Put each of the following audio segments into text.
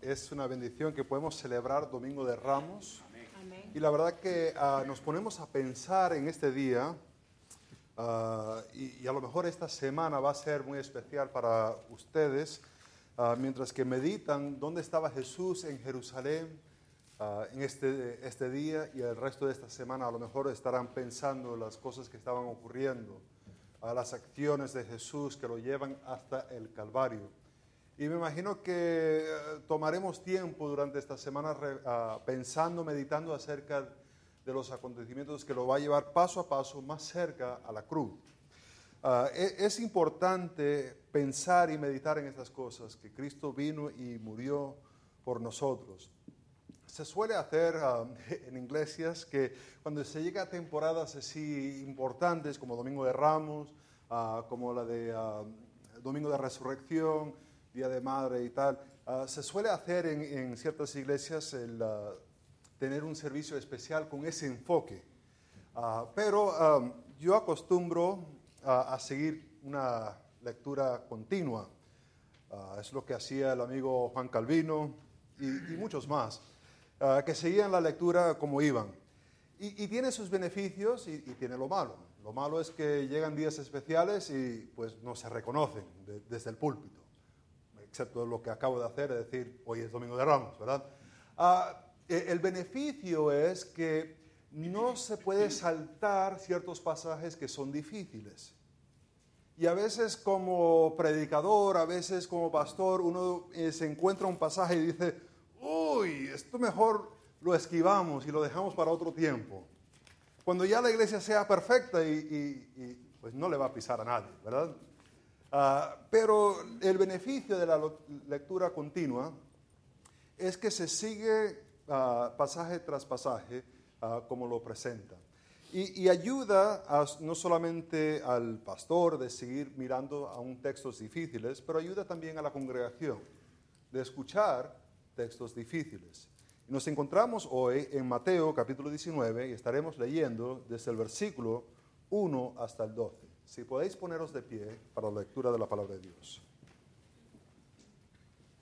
es una bendición que podemos celebrar Domingo de Ramos. Y la verdad que ah, nos ponemos a pensar en este día, ah, y, a lo mejor esta semana va a ser muy especial para ustedes, ah, mientras que meditan dónde estaba Jesús en Jerusalén en este, este día y el resto de esta semana, a lo mejor estarán pensando las cosas que estaban ocurriendo, las acciones de Jesús que lo llevan hasta el Calvario. Y me imagino que eh, tomaremos tiempo durante esta semana ah, pensando, meditando acerca de los acontecimientos que lo va a llevar paso a paso más cerca a la cruz. Ah, e, es importante pensar y meditar en estas cosas, que Cristo vino y murió por nosotros. Se suele hacer ah, en iglesias que cuando se llega a temporadas así importantes como Domingo de Ramos, como la de Domingo de Resurrección, Día de Madre y tal, ah, se suele hacer en, ciertas iglesias ah, tener un servicio especial con ese enfoque. Ah, pero yo acostumbro a seguir una lectura continua. es lo que hacía el amigo Juan Calvino y, muchos más, que seguían la lectura como iban. Y, tiene sus beneficios y, tiene lo malo. Lo malo es que llegan días especiales y pues no se reconocen desde el púlpito excepto lo que acabo de hacer, es decir, hoy es Domingo de Ramos, ¿verdad? Ah, e, el beneficio es que no se puede saltar ciertos pasajes que son difíciles. Y a veces como predicador, a veces como pastor, uno eh, se encuentra un pasaje y dice, uy, esto mejor lo esquivamos y lo dejamos para otro tiempo. Cuando ya la iglesia sea perfecta y pues no le va a pisar a nadie, ¿verdad? Ah, pero el beneficio de la lectura continua es que se sigue ah, pasaje tras pasaje ah, como lo presenta. Y, ayuda no solamente al pastor de seguir mirando a un textos difíciles, pero ayuda también a la congregación de escuchar textos difíciles. nos encontramos hoy en Mateo capítulo 19 y estaremos leyendo desde el versículo 1 hasta el 12. Si podéis poneros de pie para la lectura de la palabra de Dios.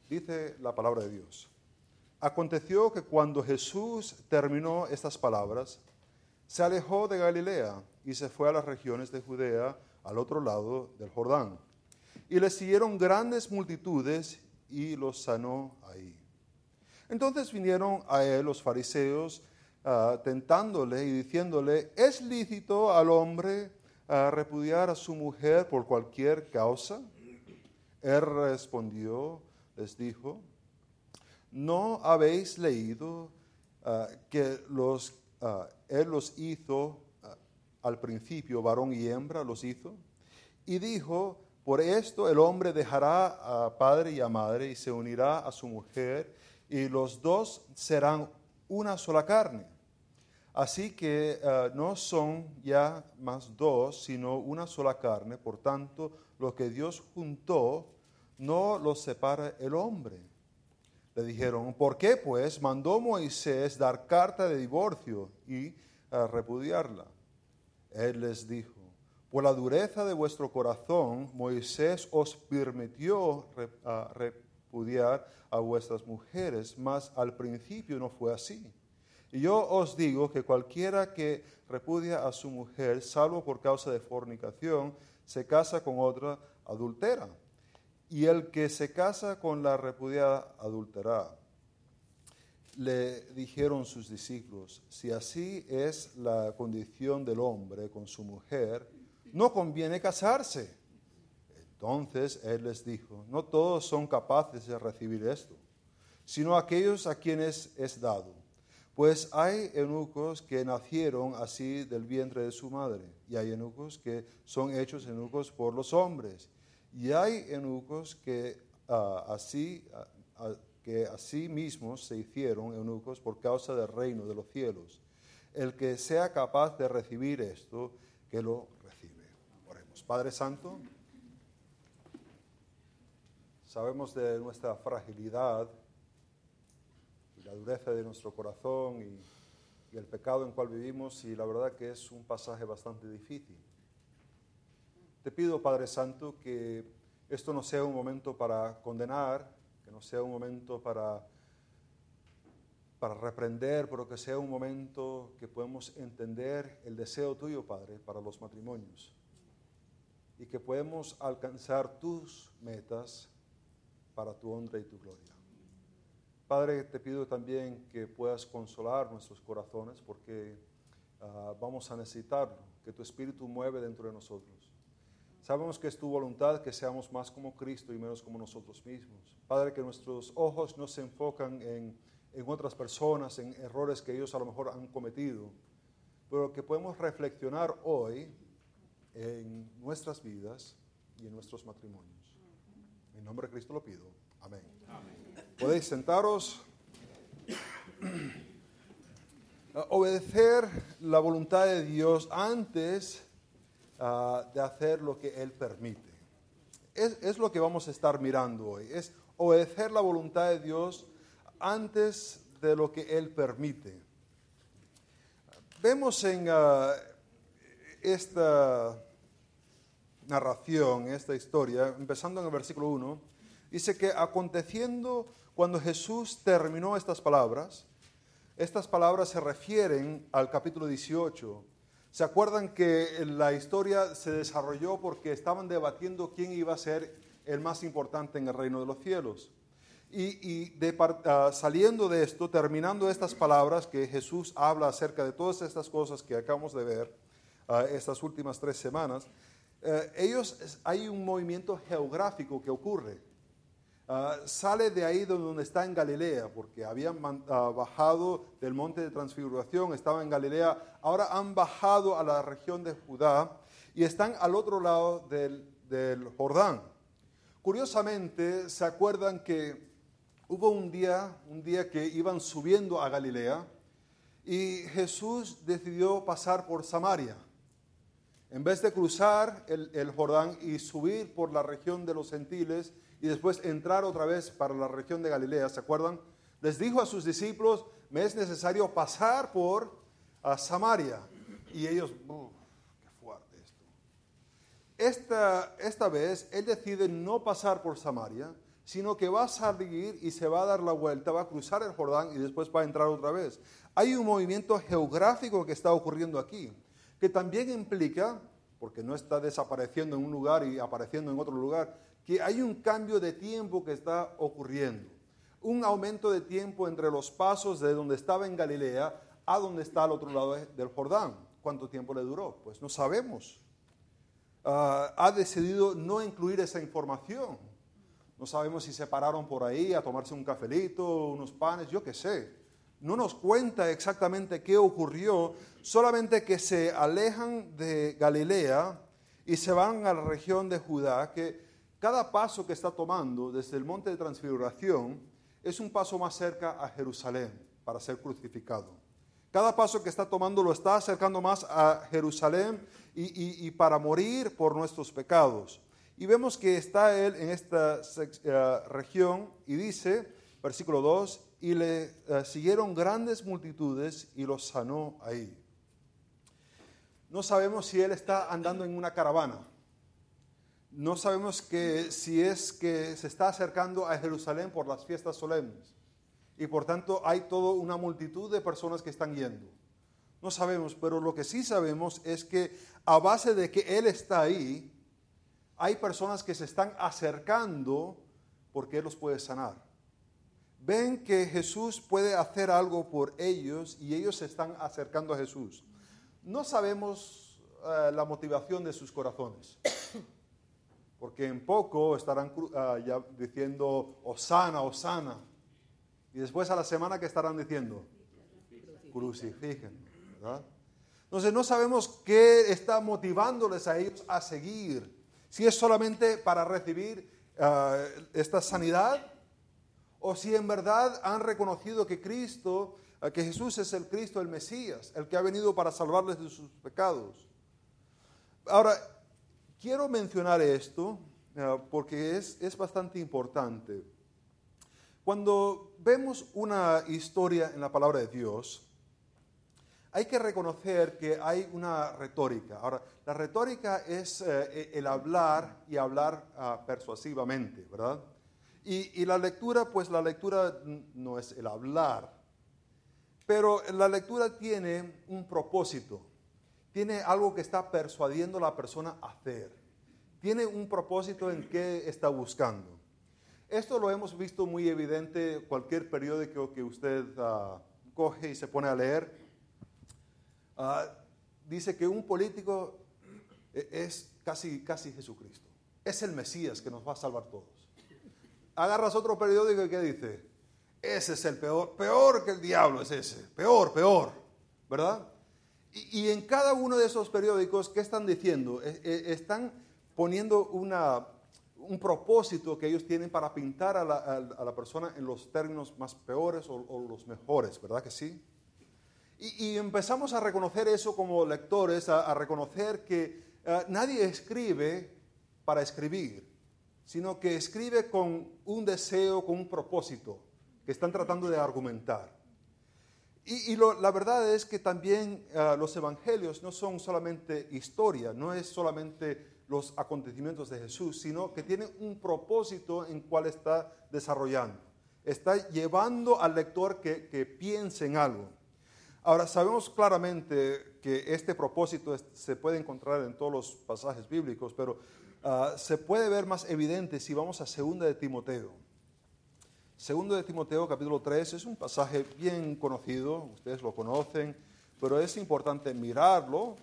Dice la palabra de Dios. Aconteció que cuando Jesús terminó estas palabras, se alejó de Galilea y se fue a las regiones de Judea al otro lado del Jordán. Y le siguieron grandes multitudes y los sanó ahí. Entonces vinieron a él los fariseos ah, tentándole y diciéndole, ¿es lícito al hombre a repudiar a su mujer por cualquier causa? Él respondió, les dijo, ¿no habéis leído ah, que los, ah, Él los hizo ah, al principio, varón y hembra los hizo? Y dijo, por esto el hombre dejará a padre y a madre y se unirá a su mujer y los dos serán una sola carne. Así que eh, no son ya más dos, sino una sola carne. Por tanto, lo que Dios juntó, no lo separa el hombre. Le dijeron, ¿por qué pues mandó Moisés dar carta de divorcio y eh, repudiarla? Él les dijo, por la dureza de vuestro corazón, Moisés os permitió repudiar a vuestras mujeres, mas al principio no fue así y yo os digo que cualquiera que repudia a su mujer, salvo por causa de fornicación, se casa con otra adultera. Y el que se casa con la repudiada adultera. Le dijeron sus discípulos, si así es la condición del hombre con su mujer, no conviene casarse. Entonces él les dijo, no todos son capaces de recibir esto, sino aquellos a quienes es dado pues hay eunucos que nacieron así del vientre de su madre, y hay eunucos que son hechos eunucos por los hombres, y hay eunucos que, ah, así, ah, que así mismos se hicieron eunucos por causa del reino de los cielos. El que sea capaz de recibir esto, que lo recibe. Oremos. Padre Santo, sabemos de nuestra fragilidad la dureza de nuestro corazón y, el pecado en cual vivimos y la verdad que es un pasaje bastante difícil. Te pido, Padre Santo, que esto no sea un momento para condenar que no sea un momento para, para reprender, pero que sea un momento que podemos entender el deseo tuyo, Padre, para los matrimonios y que podemos alcanzar tus metas para tu honra y tu gloria. Padre, te pido también que puedas consolar nuestros corazones porque ah, vamos a necesitarlo, que tu Espíritu mueve dentro de nosotros. Sabemos que es tu voluntad que seamos más como Cristo y menos como nosotros mismos. Padre, que nuestros ojos no se enfocan en, en otras personas, en errores que ellos a lo mejor han cometido, pero que podemos reflexionar hoy en nuestras vidas y en nuestros matrimonios. En nombre de Cristo lo pido. Amén. Podéis sentaros. Obedecer la voluntad de Dios antes ah, de hacer lo que Él permite. Es, es, lo que vamos a estar mirando hoy. Es obedecer la voluntad de Dios antes de lo que Él permite. Vemos en uh, esta narración, esta historia, empezando en el versículo 1, dice que aconteciendo cuando Jesús terminó estas palabras, estas palabras se refieren al capítulo 18. ¿Se acuerdan que la historia se desarrolló porque estaban debatiendo quién iba a ser el más importante en el reino de los cielos? Y, ah, saliendo de esto, terminando estas palabras que Jesús habla acerca de todas estas cosas que acabamos de ver uh, estas últimas tres semanas, eh, ellos, hay un movimiento geográfico que ocurre. Ah, sale de ahí donde está en Galilea, porque habían ah, bajado del monte de transfiguración, estaban en Galilea, ahora han bajado a la región de Judá y están al otro lado del, del Jordán. Curiosamente, se acuerdan que hubo un día, un día que iban subiendo a Galilea y Jesús decidió pasar por Samaria. En vez de cruzar el, Jordán y subir por la región de los gentiles y después entrar otra vez para la región de Galilea, ¿se acuerdan? Les dijo a sus discípulos, me es necesario pasar por Samaria. Y ellos, qué fuerte esto. Esta, esta vez él decide no pasar por Samaria, sino que va a salir y se va a dar la vuelta, va a cruzar el Jordán y después va a entrar otra vez. Hay un movimiento geográfico que está ocurriendo aquí que también implica, porque no está desapareciendo en un lugar y apareciendo en otro lugar, que hay un cambio de tiempo que está ocurriendo. Un aumento de tiempo entre los pasos de donde estaba en Galilea a donde está al otro lado del Jordán. ¿Cuánto tiempo le duró? Pues no sabemos. Ah, ha decidido no incluir esa información. No sabemos si se pararon por ahí a tomarse un cafelito, unos panes, yo qué sé no nos cuenta exactamente qué ocurrió, solamente que se alejan de Galilea y se van a la región de Judá, que cada paso que está tomando desde el monte de transfiguración es un paso más cerca a Jerusalén para ser crucificado. Cada paso que está tomando lo está acercando más a Jerusalén y, para morir por nuestros pecados. Y vemos que está él en esta eh, región y dice, versículo 2, y le eh, siguieron grandes multitudes y los sanó ahí. No sabemos si él está andando en una caravana. No sabemos que, si es que se está acercando a Jerusalén por las fiestas solemnes. Y por tanto hay toda una multitud de personas que están yendo. No sabemos, pero lo que sí sabemos es que a base de que Él está ahí, hay personas que se están acercando porque Él los puede sanar ven que Jesús puede hacer algo por ellos y ellos se están acercando a Jesús. No sabemos eh, la motivación de sus corazones, porque en poco estarán uh, ya diciendo, Osana, Osana, y después a la semana que estarán diciendo, crucifijen, ¿verdad? Entonces no sabemos qué está motivándoles a ellos a seguir, si es solamente para recibir uh, esta sanidad o si en verdad han reconocido que Cristo, eh, que Jesús es el Cristo, el Mesías, el que ha venido para salvarles de sus pecados. Ahora, quiero mencionar esto eh, porque es, es bastante importante. Cuando vemos una historia en la palabra de Dios, hay que reconocer que hay una retórica. Ahora, la retórica es eh, el hablar y hablar ah, persuasivamente, ¿verdad? Y, la lectura, pues la lectura no es el hablar, pero la lectura tiene un propósito, tiene algo que está persuadiendo a la persona a hacer, tiene un propósito en qué está buscando. Esto lo hemos visto muy evidente cualquier periódico que usted ah, coge y se pone a leer. Ah, dice que un político e, es casi, casi Jesucristo. Es el Mesías que nos va a salvar todos agarras otro periódico y ¿qué dice? Ese es el peor, peor que el diablo es ese, peor, peor, ¿verdad? Y, en cada uno de esos periódicos, ¿qué están diciendo? E, e, están poniendo un propósito que ellos tienen para pintar a la, persona en los términos más peores o, los mejores, ¿verdad que sí? Y, empezamos a reconocer eso como lectores, a, reconocer que eh, nadie escribe para escribir sino que escribe con un deseo, con un propósito, que están tratando de argumentar. Y, la verdad es que también ah, los evangelios no son solamente historia, no es solamente los acontecimientos de Jesús, sino que tienen un propósito en cual está desarrollando. Está llevando al lector que piense en algo. Ahora, sabemos claramente que este propósito se puede encontrar en todos los pasajes bíblicos, pero Ah, se puede ver más evidente si vamos a Segunda de Timoteo. Segundo de Timoteo, capítulo 3, es un pasaje bien conocido, ustedes lo conocen, pero es importante mirarlo,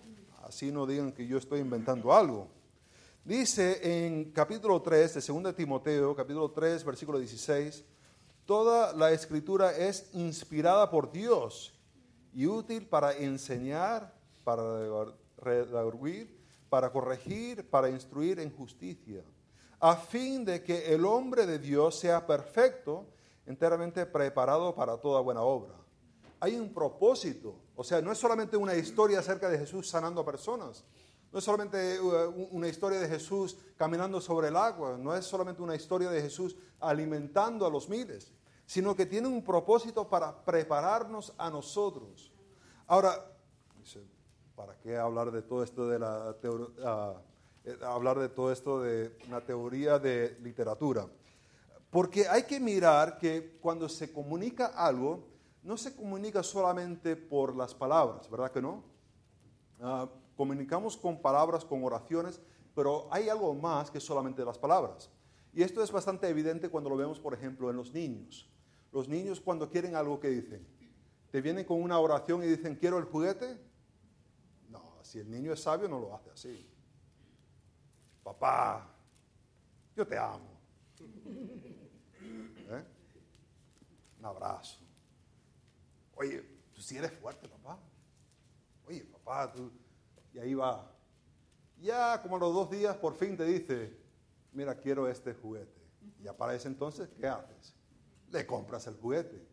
así no digan que yo estoy inventando algo. Dice en capítulo 3 de Segunda de Timoteo, capítulo 3, versículo 16, toda la escritura es inspirada por Dios y útil para enseñar, para redarguir, para corregir, para instruir en justicia, a fin de que el hombre de Dios sea perfecto, enteramente preparado para toda buena obra. Hay un propósito, o sea, no es solamente una historia acerca de Jesús sanando a personas, no es solamente uh, una historia de Jesús caminando sobre el agua, no es solamente una historia de Jesús alimentando a los miles, sino que tiene un propósito para prepararnos a nosotros. Ahora, ¿Para qué hablar de todo esto de la ah, eh, hablar de todo esto de una teoría de literatura? Porque hay que mirar que cuando se comunica algo, no se comunica solamente por las palabras, ¿verdad que no? Ah, comunicamos con palabras, con oraciones, pero hay algo más que solamente las palabras. Y esto es bastante evidente cuando lo vemos, por ejemplo, en los niños. Los niños cuando quieren algo, ¿qué dicen? Te vienen con una oración y dicen, quiero el juguete, si el niño es sabio, no lo hace así. Papá, yo te amo. ¿Eh? Un abrazo. Oye, tú sí eres fuerte, papá. Oye, papá, tú... Y ahí va. Ya como a los dos días por fin te dice, mira, quiero este juguete. Y para ese entonces, ¿qué haces? Le compras el juguete.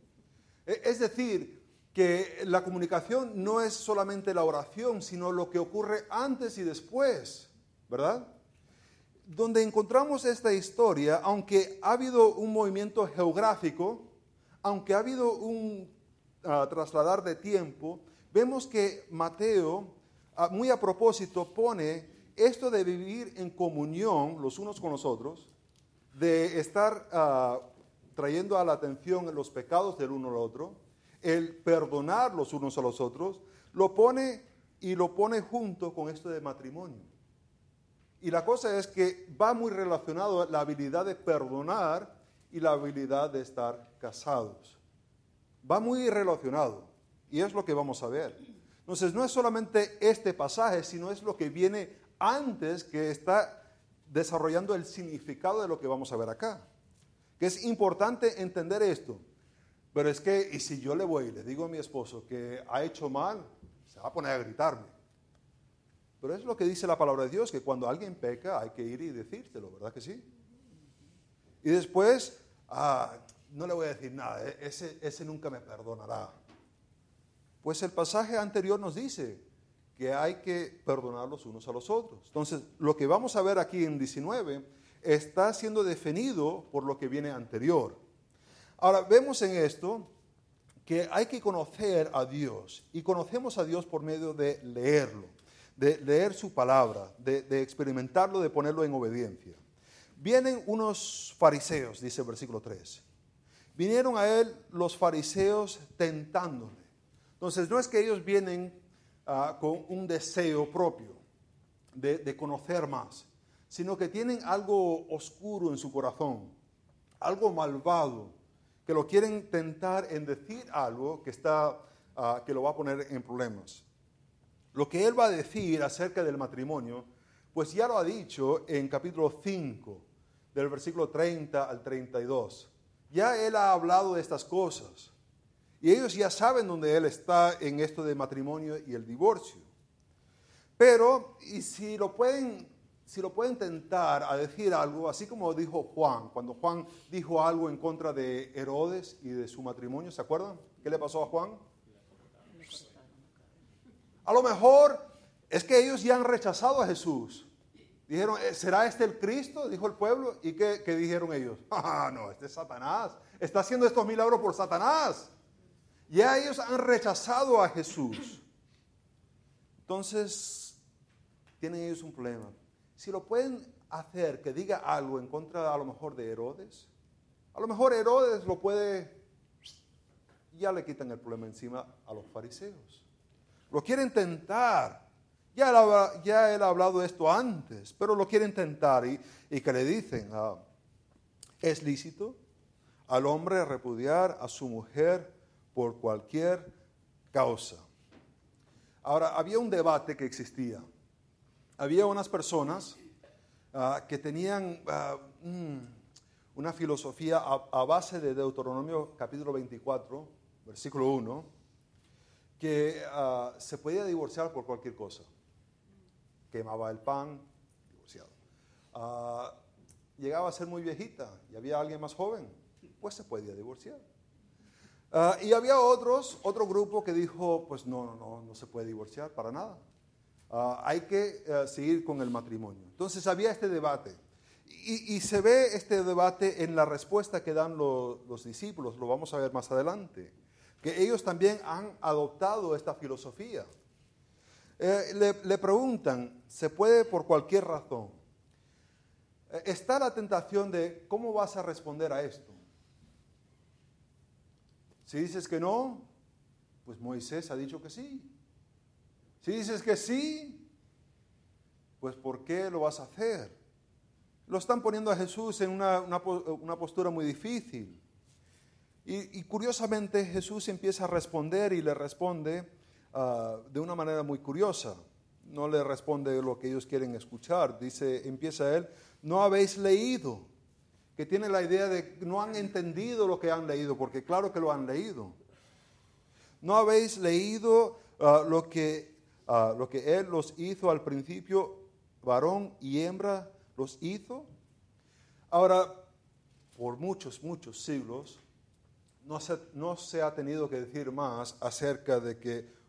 E, es decir, que la comunicación no es solamente la oración, sino lo que ocurre antes y después, ¿verdad? Donde encontramos esta historia, aunque ha habido un movimiento geográfico, aunque ha habido un ah, trasladar de tiempo, vemos que Mateo, ah, muy a propósito, pone esto de vivir en comunión los unos con los otros, de estar ah, trayendo a la atención los pecados del uno al otro, el perdonar los unos a los otros, lo pone y lo pone junto con esto de matrimonio. Y la cosa es que va muy relacionado la habilidad de perdonar y la habilidad de estar casados. Va muy relacionado. Y es lo que vamos a ver. Entonces, no es solamente este pasaje, sino es lo que viene antes que está desarrollando el significado de lo que vamos a ver acá. Que es importante entender esto. Pero es que, y si yo le voy y le digo a mi esposo que ha hecho mal, se va a poner a gritarme. Pero es lo que dice la palabra de Dios, que cuando alguien peca hay que ir y decírselo, ¿verdad que sí? Y después, ah, no le voy a decir nada, e-, ese, ese nunca me perdonará. Pues el pasaje anterior nos dice que hay que perdonar los unos a los otros. Entonces, lo que vamos a ver aquí en 19 está siendo definido por lo que viene anterior. Ahora, vemos en esto que hay que conocer a Dios y conocemos a Dios por medio de leerlo, de leer su palabra, de, experimentarlo, de ponerlo en obediencia. Vienen unos fariseos, dice el versículo 3. Vinieron a él los fariseos tentándole. Entonces, no es que ellos vienen ah, con un deseo propio de, de conocer más, sino que tienen algo oscuro en su corazón, algo malvado, que lo quieren tentar en decir algo que, está, ah, que lo va a poner en problemas. Lo que él va a decir acerca del matrimonio, pues ya lo ha dicho en capítulo 5 del versículo 30 al 32. Ya él ha hablado de estas cosas. Y ellos ya saben dónde él está en esto de matrimonio y el divorcio. Pero, y si lo pueden, si lo pueden tentar a decir algo, así como dijo Juan, cuando Juan dijo algo en contra de Herodes y de su matrimonio, ¿se acuerdan? ¿Qué le pasó a Juan? A lo mejor es que ellos ya han rechazado a Jesús. Dijeron, eh, ¿será este el Cristo? Dijo el pueblo. ¿Y qué, dijeron ellos? Ah, no, este es Satanás. Está haciendo estos milagros por Satanás. Ya ellos han rechazado a Jesús. Entonces, tienen ellos un problema. Si lo pueden hacer que diga algo en contra a lo mejor de Herodes, a lo mejor Herodes lo puede, ya le quitan el problema encima a los fariseos. Lo quieren tentar ya él, ha hablado esto antes, pero lo quieren tentar y, que le dicen, ah, es lícito al hombre repudiar a su mujer por cualquier causa. Ahora, había un debate que existía. Había unas personas ah, que tenían ah, mm, una filosofía a, base de Deuteronomio capítulo 24, versículo 1, que se podía divorciar por cualquier cosa quemaba el pan, divorciado. Ah, llegaba a ser muy viejita y había alguien más joven, pues se podía divorciar. Ah, y había otros, otro grupo que dijo, pues no, no, no, no se puede divorciar para nada. Ah, hay que eh, seguir con el matrimonio. Entonces había este debate. Y, se ve este debate en la respuesta que dan los discípulos, lo vamos a ver más adelante, que ellos también han adoptado esta filosofía. Eh, le, preguntan, ¿se puede por cualquier razón? Eh, está la tentación de, ¿cómo vas a responder a esto? Si dices que no, pues Moisés ha dicho que sí. Si dices que sí, pues ¿por qué lo vas a hacer? Lo están poniendo a Jesús en una, postura muy difícil. Y, y, curiosamente Jesús empieza a responder y le responde Ah, de una manera muy curiosa. No le responde lo que ellos quieren escuchar. Dice, empieza él, no habéis leído, que tiene la idea de que no han entendido lo que han leído, porque claro que lo han leído. No habéis leído ah, lo, que, ah, lo que él los hizo al principio, varón y hembra los hizo. Ahora, por muchos, muchos siglos, no se, no se ha tenido que decir más acerca de que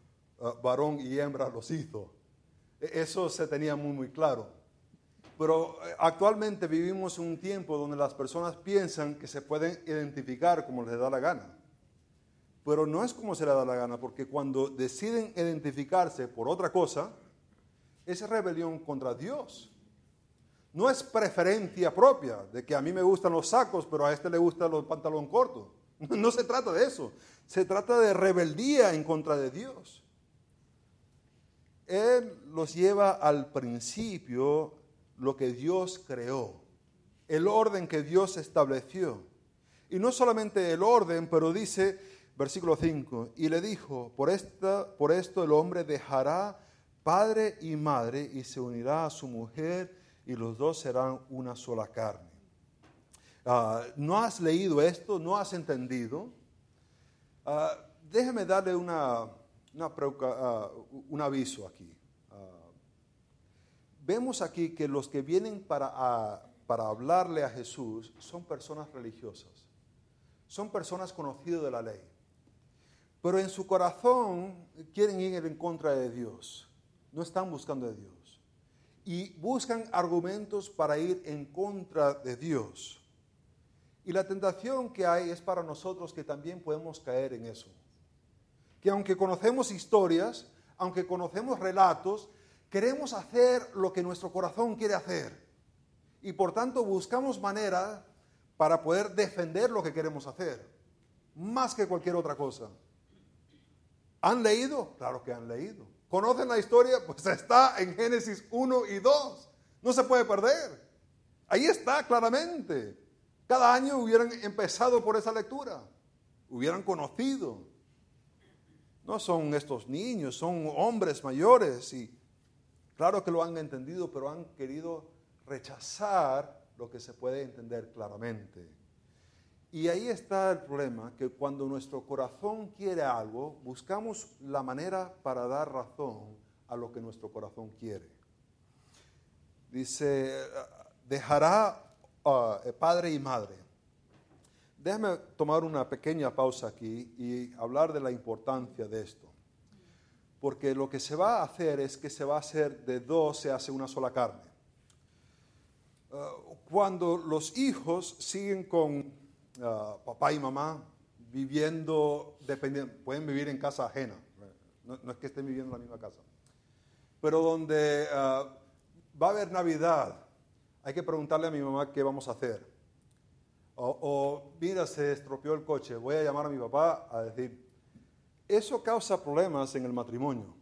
Ah, varón y hembra los hizo. E, eso se tenía muy, muy claro. Pero eh, actualmente vivimos un tiempo donde las personas piensan que se pueden identificar como les da la gana. Pero no es como se les da la gana, porque cuando deciden identificarse por otra cosa, es rebelión contra Dios. No es preferencia propia, de que a mí me gustan los sacos, pero a este le gustan los pantalones cortos. No se trata de eso. Se trata de rebeldía en contra de Dios. Él los lleva al principio lo que Dios creó, el orden que Dios estableció. Y no solamente el orden, pero dice, versículo 5, y le dijo, por, esta, por esto el hombre dejará padre y madre y se unirá a su mujer y los dos serán una sola carne. Ah, ¿No has leído esto? ¿No has entendido? Ah, déjeme darle una, Ah, un aviso aquí. Vemos aquí que los que vienen para, para hablarle a Jesús son personas religiosas, son personas conocidas de la ley, pero en su corazón quieren ir en contra de Dios, no están buscando a Dios y buscan argumentos para ir en contra de Dios. Y la tentación que hay es para nosotros que también podemos caer en eso que aunque conocemos historias, aunque conocemos relatos, queremos hacer lo que nuestro corazón quiere hacer. y por tanto buscamos manera para poder defender lo que queremos hacer, más que cualquier otra cosa. ¿Han leído? Claro que han leído. ¿Conocen la historia? Pues está en Génesis 1 y 2. No se puede perder. Ahí está claramente. Cada año hubieran empezado por esa lectura, hubieran conocido. No son estos niños, son hombres mayores y claro que lo han entendido, pero han querido rechazar lo que se puede entender claramente. Y ahí está el problema, que cuando nuestro corazón quiere algo, buscamos la manera para dar razón a lo que nuestro corazón quiere. Dice, dejará uh, padre y madre. Déjame tomar una pequeña pausa aquí y hablar de la importancia de esto. Porque lo que se va a hacer es que se va a hacer de dos, se hace una sola carne. Uh, cuando los hijos siguen con uh, papá y mamá viviendo, pueden vivir en casa ajena, no, es que estén viviendo en la misma casa, pero donde uh, va a haber Navidad, hay que preguntarle a mi mamá qué vamos a hacer. O, o, mira, se estropeó el coche, voy a llamar a mi papá a decir, eso causa problemas en el matrimonio.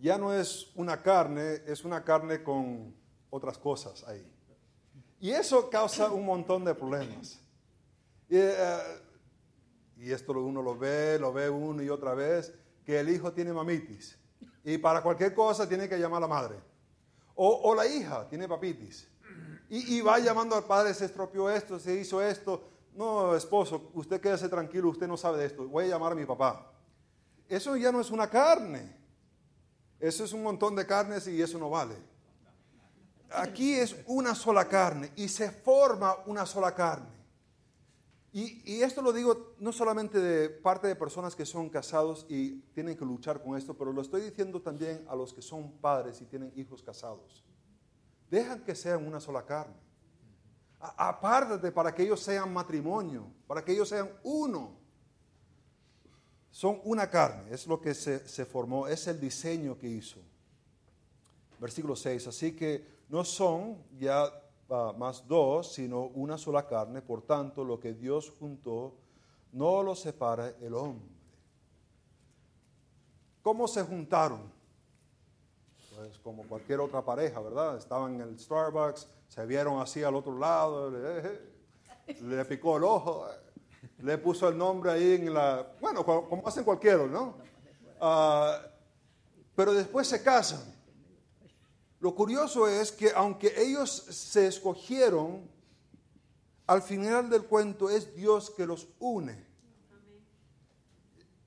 Ya no es una carne, es una carne con otras cosas ahí. Y eso causa un montón de problemas. Y, eh, y, esto uno lo ve, lo ve uno y otra vez, que el hijo tiene mamitis. Y para cualquier cosa tiene que llamar a la madre. O, o la hija tiene papitis. Y, y, va llamando al padre, se estropeó esto, se hizo esto. No, esposo, usted quédese tranquilo, usted no sabe de esto. Voy a llamar a mi papá. Eso ya no es una carne. Eso es un montón de carnes y eso no vale. Aquí es una sola carne y se forma una sola carne. Y, esto lo digo no solamente de parte de personas que son casados y tienen que luchar con esto, pero lo estoy diciendo también a los que son padres y tienen hijos casados. Dejan que sean una sola carne. Apártate para que ellos sean matrimonio, para que ellos sean uno. Son una carne, es lo que se, se formó, es el diseño que hizo. Versículo 6, así que no son ya ah, más dos, sino una sola carne. Por tanto, lo que Dios juntó, no lo separa el hombre. ¿Cómo se juntaron? Pues como cualquier otra pareja, ¿verdad? Estaban en el Starbucks, se vieron así al otro lado, le, picó el ojo, le puso el nombre ahí en la... Bueno, como hacen cualquiera, ¿no? Ah, pero después se casan. Lo curioso es que aunque ellos se escogieron, al final del cuento es Dios que los une.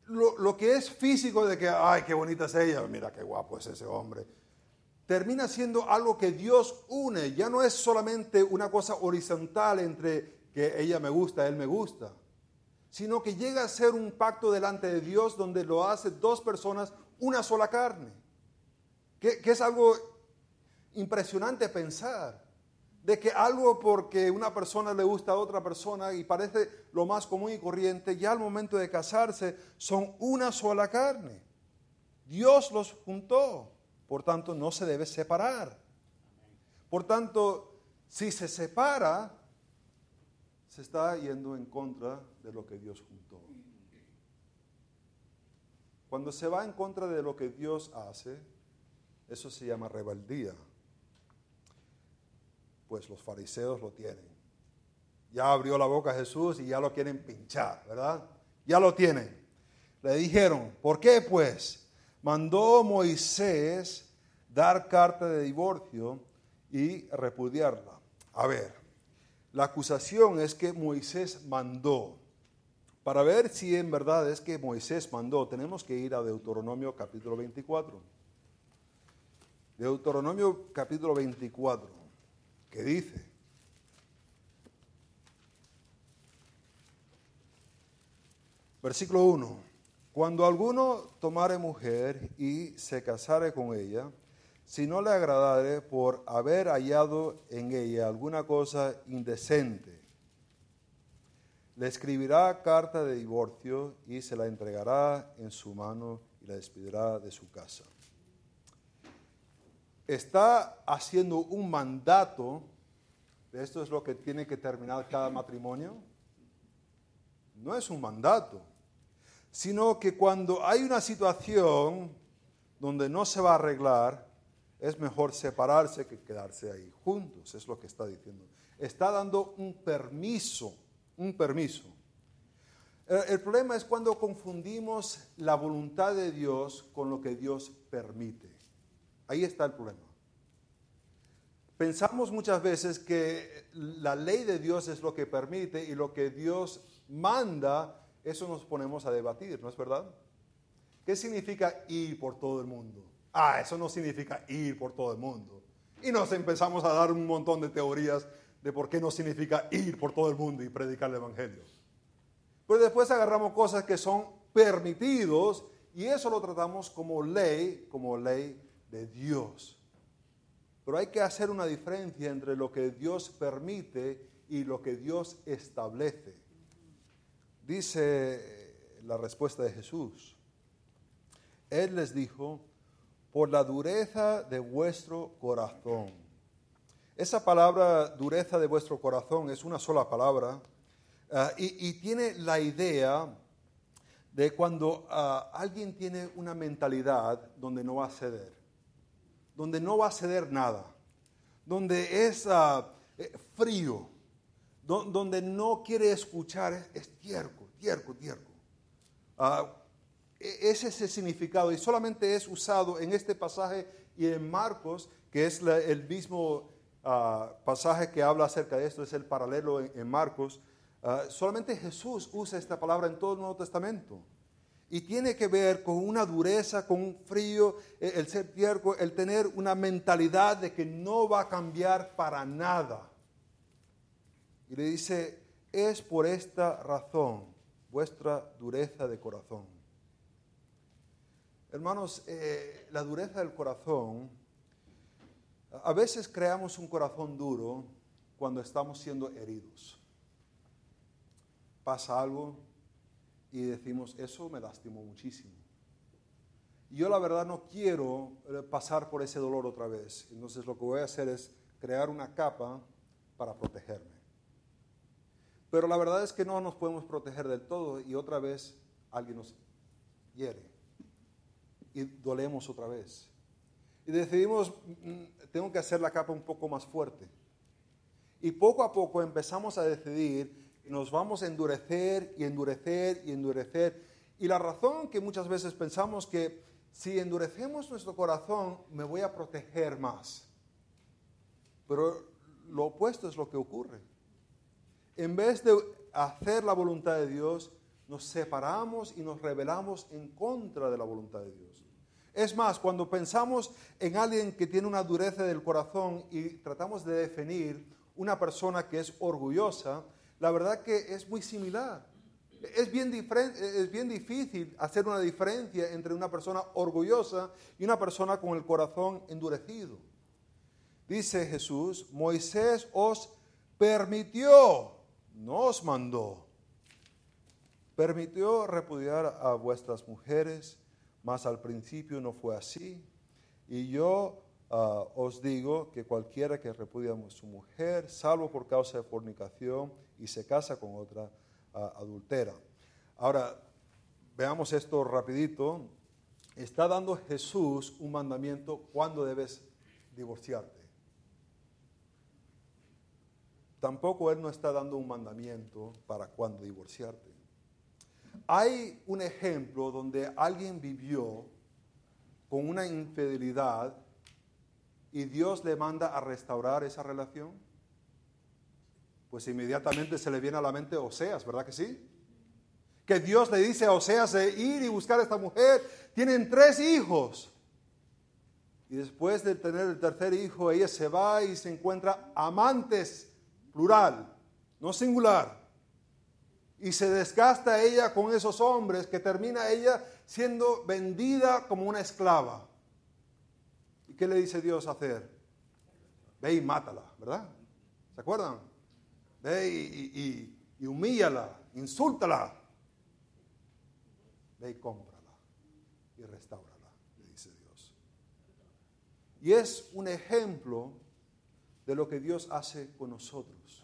Lo, que es físico de que, ay, qué bonita es ella, mira qué guapo es ese hombre, termina siendo algo que Dios une. Ya no es solamente una cosa horizontal entre que ella me gusta, él me gusta, sino que llega a ser un pacto delante de Dios donde lo hace dos personas, una sola carne. Que, que es algo impresionante pensar de que algo porque una persona le gusta a otra persona y parece lo más común y corriente, ya al momento de casarse son una sola carne. Dios los juntó, por tanto no se debe separar. Por tanto, si se separa, se está yendo en contra de lo que Dios juntó. Cuando se va en contra de lo que Dios hace, eso se llama rebeldía pues los fariseos lo tienen. Ya abrió la boca Jesús y ya lo quieren pinchar, ¿verdad? Ya lo tienen. Le dijeron, ¿por qué pues mandó Moisés dar carta de divorcio y repudiarla? A ver, la acusación es que Moisés mandó. Para ver si en verdad es que Moisés mandó, tenemos que ir a Deuteronomio capítulo 24. Deuteronomio capítulo 24 que dice, versículo 1, cuando alguno tomare mujer y se casare con ella, si no le agradare por haber hallado en ella alguna cosa indecente, le escribirá carta de divorcio y se la entregará en su mano y la despedirá de su casa está haciendo un mandato esto es lo que tiene que terminar cada matrimonio. No es un mandato, sino que cuando hay una situación donde no se va a arreglar, es mejor separarse que quedarse ahí juntos, es lo que está diciendo. Está dando un permiso, un permiso. El problema es cuando confundimos la voluntad de Dios con lo que Dios permite. Ahí está el problema. Pensamos muchas veces que la ley de Dios es lo que permite y lo que Dios manda, eso nos ponemos a debatir, ¿no es verdad? ¿Qué significa ir por todo el mundo? Ah, eso no significa ir por todo el mundo. Y nos empezamos a dar un montón de teorías de por qué no significa ir por todo el mundo y predicar el Evangelio. Pero después agarramos cosas que son permitidos y eso lo tratamos como ley, como ley de Dios. Pero hay que hacer una diferencia entre lo que Dios permite y lo que Dios establece. Dice la respuesta de Jesús. Él les dijo, por la dureza de vuestro corazón. Esa palabra dureza de vuestro corazón es una sola palabra ah, y, tiene la idea de cuando ah, alguien tiene una mentalidad donde no va a ceder donde no va a ceder nada, donde es ah, eh, frío, donde no quiere escuchar, es, es tierco, tierco, tierco. Ah, e, ese es el significado y solamente es usado en este pasaje y en Marcos, que es el mismo ah, pasaje que habla acerca de esto, es el paralelo en, Marcos. solamente Jesús usa esta palabra en todo el Nuevo Testamento y tiene que ver con una dureza, con un frío, e, el ser tierno, el tener una mentalidad de que no va a cambiar para nada. Y le dice, es por esta razón vuestra dureza de corazón. Hermanos, eh, la dureza del corazón, a veces creamos un corazón duro cuando estamos siendo heridos. Pasa algo, y decimos, eso me lastimó muchísimo. Yo la verdad no quiero eh, pasar por ese dolor otra vez. Entonces lo que voy a hacer es crear una capa para protegerme. Pero la verdad es que no nos podemos proteger del todo y otra vez alguien nos hiere. Y dolemos otra vez. Y decidimos, mm, tengo que hacer la capa un poco más fuerte. Y poco a poco empezamos a decidir nos vamos a endurecer y endurecer y endurecer. Y la razón que muchas veces pensamos que si endurecemos nuestro corazón, me voy a proteger más. Pero lo opuesto es lo que ocurre. En vez de hacer la voluntad de Dios, nos separamos y nos rebelamos en contra de la voluntad de Dios. Es más, cuando pensamos en alguien que tiene una dureza del corazón y tratamos de definir una persona que es orgullosa, la verdad que es muy similar. Es bien, es bien difícil hacer una diferencia entre una persona orgullosa y una persona con el corazón endurecido. Dice Jesús, Moisés os permitió, no os mandó. Permitió repudiar a vuestras mujeres, mas al principio no fue así. Y yo ah, os digo que cualquiera que repudia a su mujer, salvo por causa de fornicación, y se casa con otra ah, adultera. Ahora, veamos esto rapidito. Está dando Jesús un mandamiento cuando debes divorciarte. Tampoco Él no está dando un mandamiento para cuando divorciarte. Hay un ejemplo donde alguien vivió con una infidelidad y Dios le manda a restaurar esa relación pues inmediatamente se le viene a la mente Oseas, ¿verdad que sí? Que Dios le dice a Oseas de ir y buscar a esta mujer. Tienen tres hijos. Y después de tener el tercer hijo, ella se va y se encuentra amantes, plural, no singular. Y se desgasta ella con esos hombres que termina ella siendo vendida como una esclava. ¿Y qué le dice Dios hacer? Ve y mátala, ¿verdad? ¿Se acuerdan? Ve y, y, humíllala, insúltala. Ve y cómprala y restáurala, le dice Dios. Y es un ejemplo de lo que Dios hace con nosotros.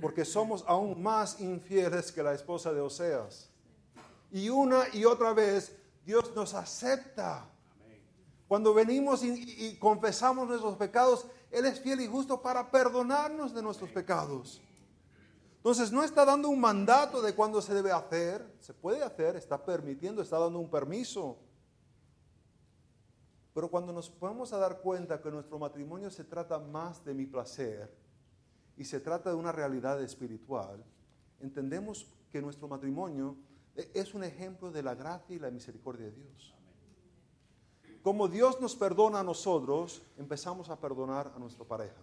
Porque somos aún más infieles que la esposa de Oseas. Y una y otra vez Dios nos acepta. Cuando venimos y, confesamos nuestros pecados, Él es fiel y justo para perdonarnos de nuestros pecados. Entonces no está dando un mandato de cuándo se debe hacer, se puede hacer, está permitiendo, está dando un permiso. Pero cuando nos podemos a dar cuenta que nuestro matrimonio se trata más de mi placer y se trata de una realidad espiritual, entendemos que nuestro matrimonio e, es un ejemplo de la gracia y la misericordia de Dios. Como Dios nos perdona a nosotros, empezamos a perdonar a nuestra pareja.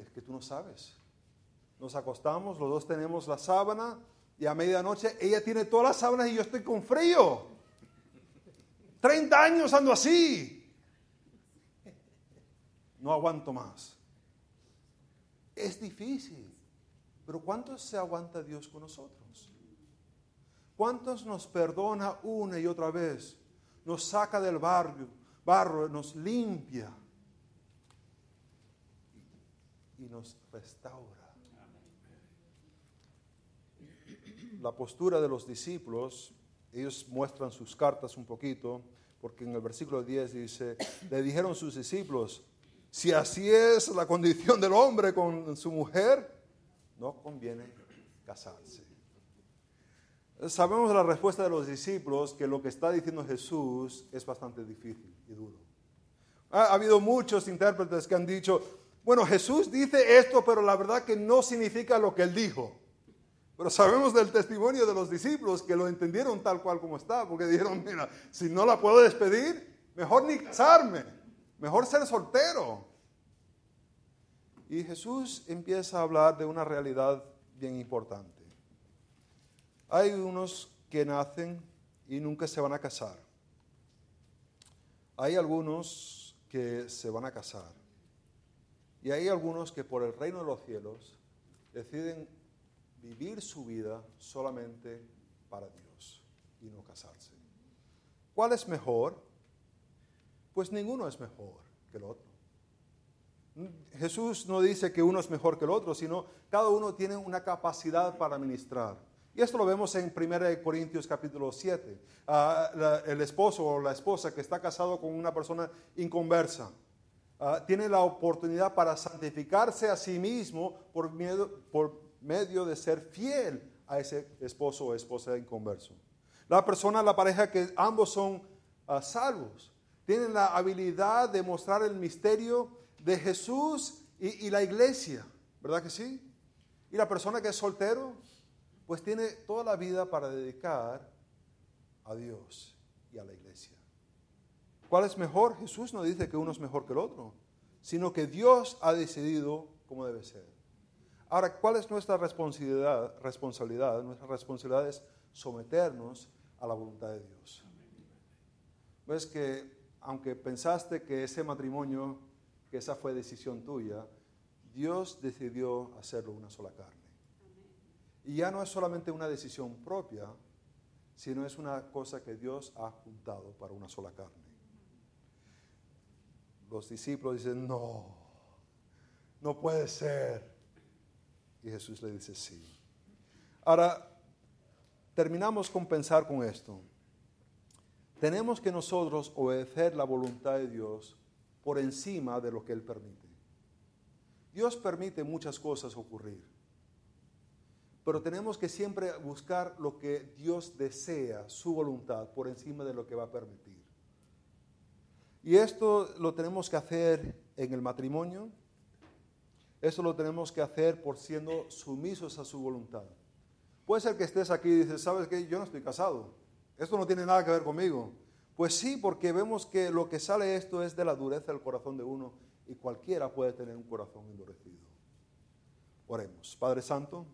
es que tú no sabes. Nos acostamos, los dos tenemos la sábana y a medianoche ella tiene todas las sábanas y yo estoy con frío. 30 años ando así. No aguanto más. Es difícil. Pero ¿cuántos se aguanta Dios con nosotros? ¿Cuántos nos perdona una y otra vez? Nos saca del barrio, barro, nos limpia y nos restaura. La postura de los discípulos ellos muestran sus cartas un poquito, porque en el versículo 10 dice, le dijeron sus discípulos, si así es la condición del hombre con su mujer, no conviene casarse. Sabemos la respuesta de los discípulos que lo que está diciendo Jesús es bastante difícil y duro. Ha, habido muchos intérpretes que han dicho, bueno, Jesús dice esto, pero la verdad que no significa lo que él dijo. Pero sabemos del testimonio de los discípulos que lo entendieron tal cual como está, porque dijeron, mira, si no la puedo despedir, mejor ni casarme, mejor ser soltero. Y Jesús empieza a hablar de una realidad bien importante. Hay unos que nacen y nunca se van a casar. Hay algunos que se van a casar. Y hay algunos que por el reino de los cielos deciden vivir su vida solamente para Dios y no casarse. ¿Cuál es mejor? Pues ninguno es mejor que el otro. Jesús no dice que uno es mejor que el otro, sino cada uno tiene una capacidad para ministrar. Y esto lo vemos en 1 Corintios capítulo 7. Ah, el esposo o la esposa que está casado con una persona inconversa ah, tiene la oportunidad para santificarse a sí mismo por, miedo, por medio de ser fiel a ese esposo o esposa inconverso. La persona, la pareja que ambos son ah, salvos, tienen la habilidad de mostrar el misterio de Jesús y, y la iglesia, ¿verdad que sí? Y la persona que es soltero, pues tiene toda la vida para dedicar a Dios y a la iglesia. ¿Cuál es mejor? Jesús no dice que uno es mejor que el otro, sino que Dios ha decidido cómo debe ser. Ahora, ¿cuál es nuestra responsabilidad? Nuestra responsabilidad es someternos a la voluntad de Dios. Ves que aunque pensaste que ese matrimonio, que esa fue decisión tuya, Dios decidió hacerlo una sola carne. Y ya no es solamente una decisión propia, sino es una cosa que Dios ha juntado para una sola carne. Los discípulos dicen, no, no puede ser. Y Jesús le dice sí. Ahora, terminamos con pensar con esto. Tenemos que nosotros obedecer la voluntad de Dios por encima de lo que Él permite. Dios permite muchas cosas ocurrir, pero tenemos que siempre buscar lo que Dios desea, su voluntad, por encima de lo que va a permitir. Y esto lo tenemos que hacer en el matrimonio, eso lo tenemos que hacer por siendo sumisos a su voluntad. Puede ser que estés aquí y dices, ¿sabes qué? Yo no estoy casado. Esto no tiene nada que ver conmigo. Pues sí, porque vemos que lo que sale esto es de la dureza del corazón de uno y cualquiera puede tener un corazón endurecido. Oremos. Padre Santo,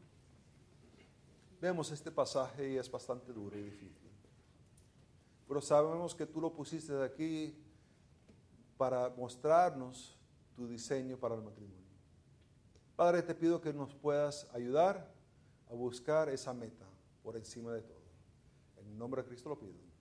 vemos este pasaje y es bastante duro y difícil. Pero sabemos que tú lo pusiste aquí para mostrarnos tu diseño para el matrimonio. Padre, te pido que nos puedas ayudar a buscar esa meta por encima de todo. En nombre de Cristo lo pido.